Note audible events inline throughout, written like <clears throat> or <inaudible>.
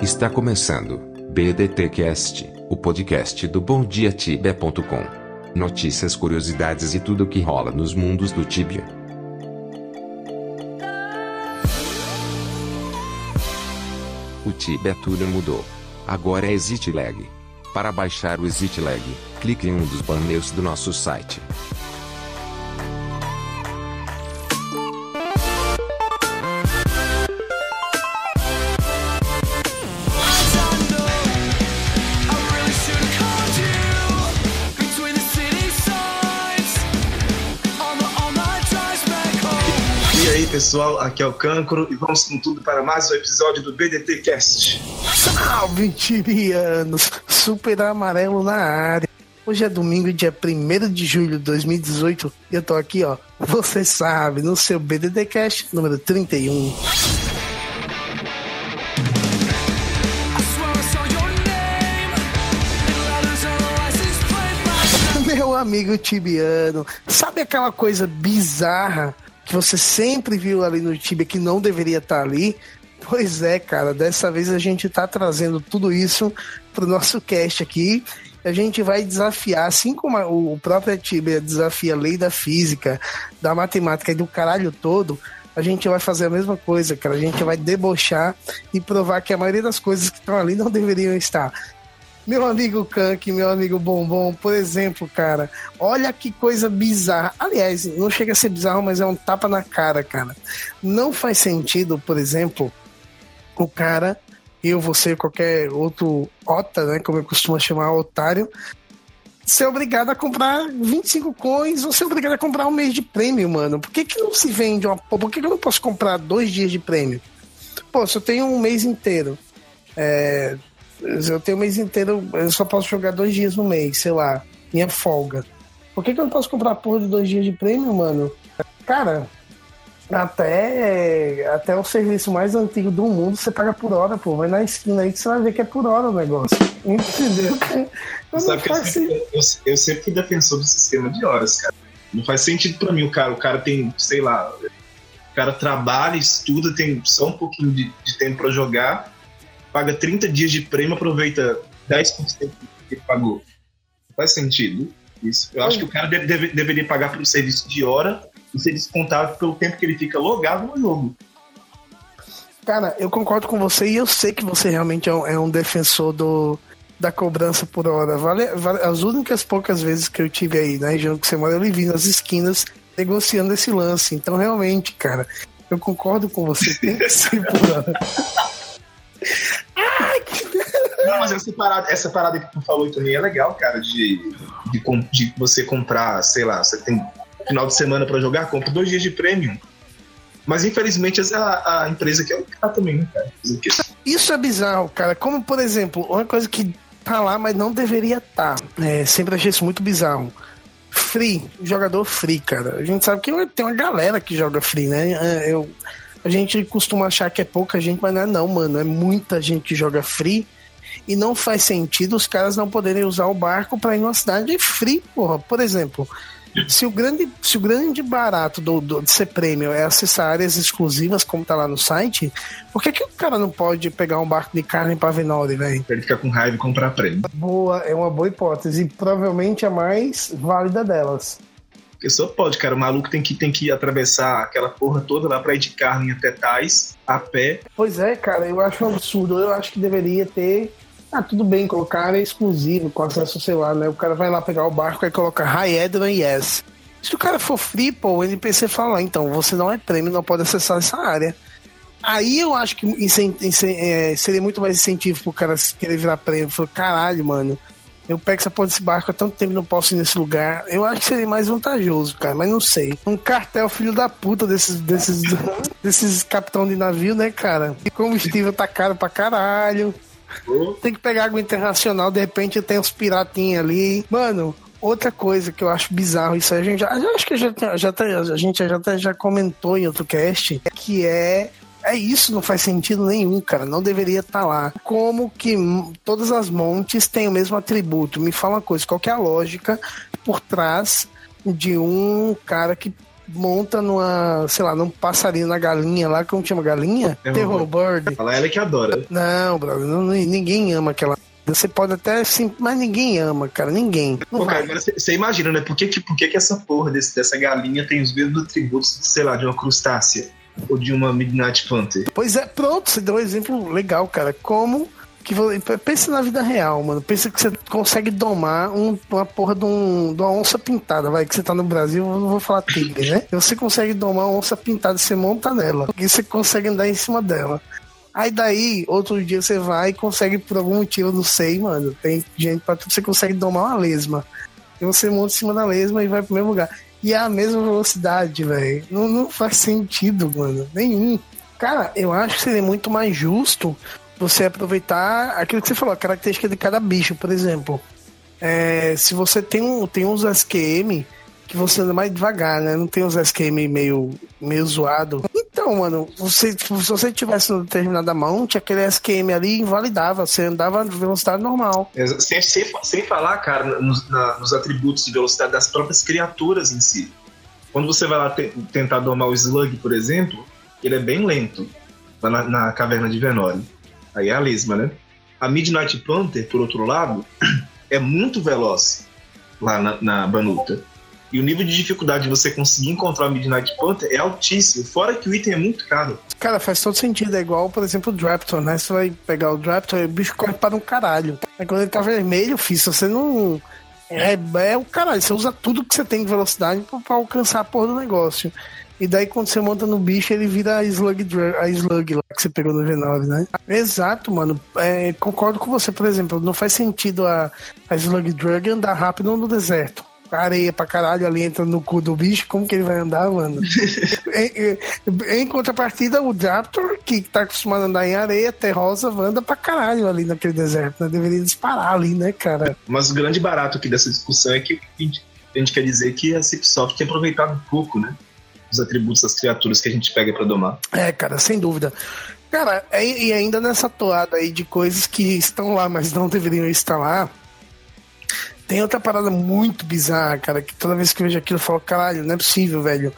Está começando BDTcast, o podcast do BomDiaTibia.com. Notícias, curiosidades e tudo o que rola nos mundos do Tibia. O Tibia tudo mudou. Agora é ExitLag. Para baixar o ExitLag, clique em um dos banners do nosso site. E aí, pessoal, aqui é o Cancro e vamos com tudo para mais um episódio do BDT Cast. Salve, tirianos! Super amarelo na área. Hoje é domingo, dia 1 de julho de 2018 e eu tô aqui, ó, você sabe, no seu BDT Cast número 31. Meu amigo tibiano, sabe aquela coisa bizarra que você sempre viu ali no Tibia que não deveria estar ali? Pois é, cara, dessa vez a gente tá trazendo tudo isso pro nosso cast aqui. A gente vai desafiar, assim como o próprio Tibia desafia a lei da física, da matemática e do caralho todo, a gente vai fazer a mesma coisa, cara. A gente vai debochar e provar que a maioria das coisas que estão ali não deveriam estar. Meu amigo Kank, meu amigo Bombom, por exemplo, cara, olha que coisa bizarra. Aliás, não chega a ser bizarro, mas é um tapa na cara, cara. Não faz sentido, por exemplo, o cara, eu, você, qualquer outro ota, né, como eu costumo chamar, otário, ser obrigado a comprar 25 coins ou ser obrigado a comprar um mês de prêmio, mano. Por que, que não se vende uma. Por que, que eu não posso comprar dois dias de prêmio? Pô, se eu tenho um mês inteiro, é, eu tenho um mês inteiro, eu só posso jogar dois dias no mês, sei lá, minha folga. Por que, que eu não posso comprar porra de dois dias de prêmio, mano? Cara, até, até o serviço mais antigo do mundo você paga por hora, pô. Vai na esquina aí que você vai ver que é por hora o negócio. <laughs> Entendeu? Eu Sabe que eu sempre, eu, eu sempre fui defensor do sistema de horas, cara. Não faz sentido pra mim o cara. O cara tem, sei lá, o cara trabalha, estuda, tem só um pouquinho de, de tempo pra jogar, paga 30 dias de prêmio, aproveita 10% do que ele pagou. Faz sentido isso. Eu acho que o cara deve- deve- deveria pagar pelo serviço de hora e ser descontado pelo tempo que ele fica logado no jogo. Cara, eu concordo com você e eu sei que você realmente é um, é um defensor do, da cobrança por hora. Vale, vale- as únicas poucas vezes que eu tive aí na região que você mora, eu vi nas esquinas negociando esse lance. Então, realmente, cara, eu concordo com você. Tem que ser por hora. Não, mas essa parada, essa parada que tu falou também é legal, cara, de, de, de você comprar, sei lá, você tem final de semana pra jogar, compra dois dias de prêmio. Mas infelizmente é a, a empresa que é o cara também, né, cara? Quê? Isso é bizarro, cara. Como, por exemplo, uma coisa que tá lá, mas não deveria estar. É, sempre achei isso muito bizarro. Free, jogador free, cara. A gente sabe que tem uma galera que joga free, né? É, Eu, a gente costuma achar que é pouca gente, mas não é não, mano. É muita gente que joga free. E não faz sentido os caras não poderem usar o barco pra ir numa cidade free, porra. Por exemplo, se o grande, se o grande barato do, do- de ser prêmio é acessar áreas exclusivas, como tá lá no site, por que, que o cara não pode pegar um barco de carne pra Venore, velho? Ele ficar com raiva e comprar prêmio. Boa, é uma boa hipótese. E provavelmente a mais válida delas. Porque só pode, cara. O maluco tem que, tem que atravessar aquela porra toda lá pra ir de carne até Tais, a pé. Pois é, cara, eu acho um absurdo. Eu acho que deveria ter. Ah, tudo bem, colocar área exclusiva com acesso ao celular, né? O cara vai lá pegar o barco e coloca Hi Edron Yes. Se o cara for free, pô, o NPC fala, "Ah, então, você não é prêmio, não pode acessar essa área. Aí eu acho que é, seria muito mais incentivo pro cara querer virar prêmio. Falou, caralho, mano, eu pego essa porra desse barco há tanto tempo não posso ir nesse lugar. Eu acho que seria mais vantajoso, cara, mas não sei. Um cartel filho da puta desses, desses, <laughs> desses capitão de navio, né, cara? E combustível tá caro pra caralho. Tem que pegar água internacional, de repente tem uns piratinhos ali. Mano, outra coisa que eu acho bizarro, isso a gente já, acho que já, já, a gente já, já comentou em outro cast, que é é isso, não faz sentido nenhum, cara. Não deveria estar lá. Como que todas as montes têm o mesmo atributo? Me fala uma coisa, qual que é a lógica por trás de um cara que monta numa, sei lá, num passarinho na galinha lá, como chama galinha? Terror, Bird. Fala ela que adora. Não, brother, ninguém ama aquela. Você pode até sim, mas ninguém ama, cara, ninguém. Pô, cara, agora você imagina, né? Por que, que, por que, que essa porra desse, dessa galinha tem os mesmos atributos, sei lá, de uma crustácea? Ou de uma Midnight Panther? Pois é, pronto, você deu um exemplo legal, cara. Como que pensa na vida real, mano. Pensa que você consegue domar um, uma porra de, um, de uma onça pintada, vai, que você tá no Brasil, eu não vou falar tigre, né? Você consegue domar uma onça pintada, você monta nela, e você consegue andar em cima dela. Aí daí, outro dia você vai e consegue, por algum motivo, não sei, mano, tem gente pra tudo, você consegue domar uma lesma. E você monta em cima da lesma e vai pro mesmo lugar. E é a mesma velocidade, velho. Não, não faz sentido, mano. Nenhum. Cara, eu acho que seria muito mais justo você aproveitar aquilo que você falou, a característica de cada bicho, por exemplo. É, se você tem, um, tem uns SQM que você anda mais devagar, né? Não tem uns SQM meio, meio zoado. Então, mano, você, se você tivesse no determinada mount, aquele SQM ali invalidava, você andava em velocidade normal. Sem, sem, sem falar, cara, nos, na, nos atributos de velocidade das próprias criaturas em si. Quando você vai lá te, tentar domar o Slug, por exemplo, ele é bem lento, lá na, na caverna de Venore. Aí é a lesma, né? A Midnight Panther, por outro lado, <clears throat> é muito veloz lá na, na Banuta. E o nível de dificuldade de você conseguir encontrar a Midnight Panther é altíssimo, fora que o item é muito caro. Cara, faz todo sentido. É igual, por exemplo, o Draptor, né? Você vai pegar o Draptor e o bicho corre para um caralho. Aí quando ele tá vermelho, filho, você não. É, é o caralho. Você usa tudo que você tem de velocidade para alcançar a porra do negócio. E daí quando você monta no bicho, ele vira a Slug, a slug lá que você pegou no V9, né? Exato, mano. É, concordo com você, por exemplo, não faz sentido a, a Slug Drug andar rápido no deserto. Areia pra caralho ali entra no cu do bicho, como que ele vai andar, mano? <laughs> em, em, contrapartida, o Raptor, que tá acostumado a andar em areia, terrosa, anda pra caralho ali naquele deserto, né? Deveria disparar ali, né, cara? Mas o grande barato aqui dessa discussão é que a gente quer dizer que a Cipsoft tem aproveitado pouco, né? os atributos das criaturas que a gente pega para domar. É, cara, sem dúvida. Cara, e ainda nessa toada aí de coisas que estão lá, mas não deveriam estar lá, tem outra parada muito bizarra, cara, que toda vez que eu vejo aquilo eu falo, caralho, não é possível, velho.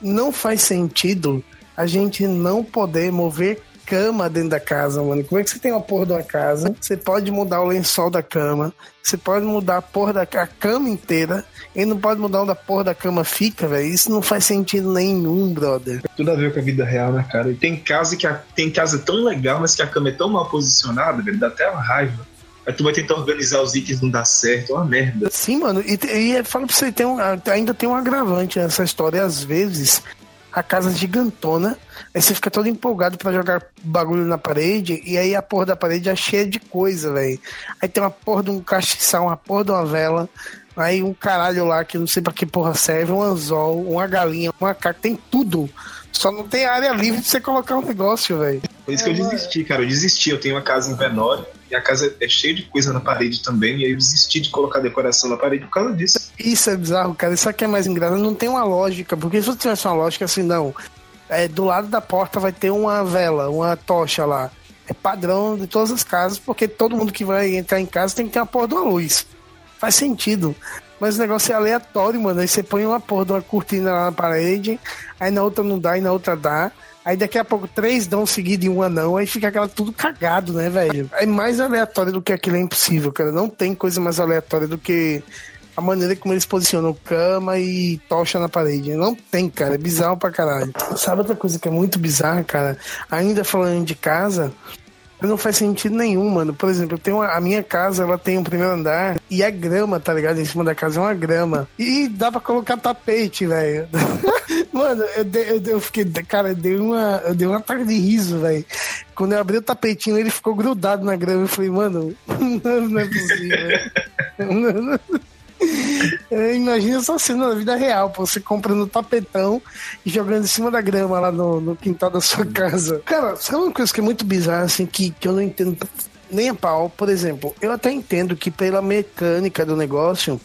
Não faz sentido a gente não poder mover cama dentro da casa, mano. Como é que você tem uma porra de uma casa? Você pode mudar o lençol da cama, você pode mudar a porra da a cama inteira, e não pode mudar onde a porra da cama fica, velho. Isso não faz sentido nenhum, brother. Tudo a ver com a vida real, né, cara? E tem casa que a, tem casa tão legal, mas que a cama é tão mal posicionada, velho, dá até uma raiva. Aí tu vai tentar organizar os itens, não dá certo, é uma merda. Sim, mano, e, e fala pra você, tem um, ainda tem um agravante nessa história. Às vezes, a casa gigantona, aí você fica todo empolgado para jogar bagulho na parede, e aí a porra da parede é cheia de coisa, velho. Aí tem uma porra de um castiçal, uma porra de uma vela, aí um caralho lá que não sei pra que porra serve, um anzol, uma galinha, uma carta, tem tudo. Só não tem área livre de você colocar um negócio, velho. Por isso que eu desisti, cara. Eu desisti. Eu tenho uma casa em Venore e a casa é cheia de coisa na parede também. E aí eu desisti de colocar decoração na parede por causa disso. Isso é bizarro, cara. Isso aqui é mais engraçado. Não tem uma lógica. Porque se você tivesse uma lógica assim, não. É, do lado da porta vai ter uma vela, uma tocha lá. É padrão de todas as casas, porque todo mundo que vai entrar em casa tem que ter uma porra de uma luz. Faz sentido. Mas o negócio é aleatório, mano. Aí você põe uma porra de uma cortina lá na parede, aí na outra não dá e na outra dá. Aí daqui a pouco três dão seguido e uma não, aí fica aquela tudo cagado, né, velho? É mais aleatório do que aquilo é impossível, cara. Não tem coisa mais aleatória do que a maneira como eles posicionam cama e tocha na parede. Não tem, cara. É bizarro pra caralho. Sabe outra coisa que é muito bizarra, cara? Ainda falando de casa, não faz sentido nenhum, mano. Por exemplo, eu tenho uma, a minha casa, ela tem um primeiro andar e é grama, tá ligado? Em cima da casa é uma grama. E dá pra colocar tapete, velho. <laughs> mano, eu, eu, eu, fiquei, cara, eu dei uma, eu dei uma tarde de riso, velho. Quando eu abri o tapetinho, ele ficou grudado na grama. Eu falei, mano, <laughs> não é possível. <laughs> Imagina essa cena na vida real, pô, você comprando tapetão e jogando em cima da grama lá no, no quintal da sua casa. Cara, sabe uma coisa que é muito bizarra, assim, que, que eu não entendo nem a pau? Por exemplo, eu até entendo que pela mecânica do negócio,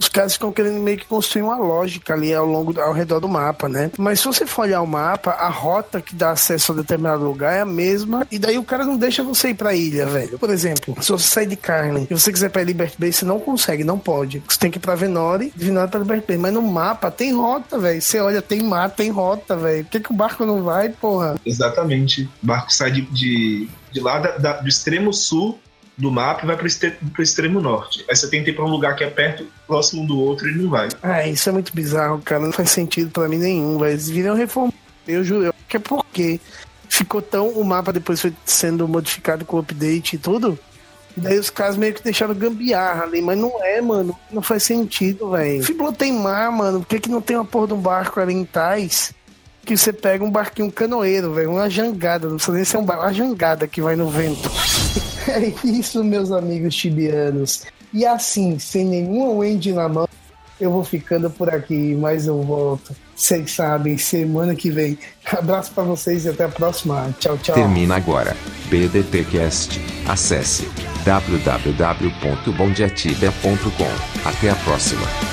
os caras ficam querendo meio que construir uma lógica ali ao longo, ao redor do mapa, né? Mas se você for olhar o mapa, a rota que dá acesso a determinado lugar é a mesma, e daí o cara não deixa você ir pra ilha, velho. Por exemplo, se você sair de Carlin e você quiser pra Liberty Bay, você não consegue, não pode. Você tem que ir pra Venore, de Venore pra Liberty Bay. Mas no mapa tem rota, velho. Você olha, tem mar, tem rota, velho. Por que, que o barco não vai, porra? Exatamente. O barco sai de, de, de lá da, da, do extremo sul do mapa e vai para o extremo norte. Aí você tenta ir para um lugar que é perto, próximo do outro e não vai. Ah, isso é muito bizarro, cara. Não faz sentido para mim nenhum, velho. Eles viram reformar. Eu juro, que é porque ficou tão. O mapa depois foi sendo modificado com update e tudo. E daí os caras meio que deixaram gambiarra ali, mas não é, mano. Não faz sentido, velho. Fiblo tem mar, mano. Por que, que não tem uma porra de um barco ali em Tais? Que você pega um barquinho canoeiro, velho. Uma jangada. Não precisa nem ser um barco, uma jangada que vai no vento. É isso, meus amigos tibianos. E assim, sem nenhuma Wendy na mão, eu vou ficando por aqui, mas eu volto. Vocês sabem, semana que vem. <laughs> Abraço para vocês e até a próxima. Tchau, tchau. Termina agora. BDTcast. Acesse www.bondiatibia.com. Até a próxima.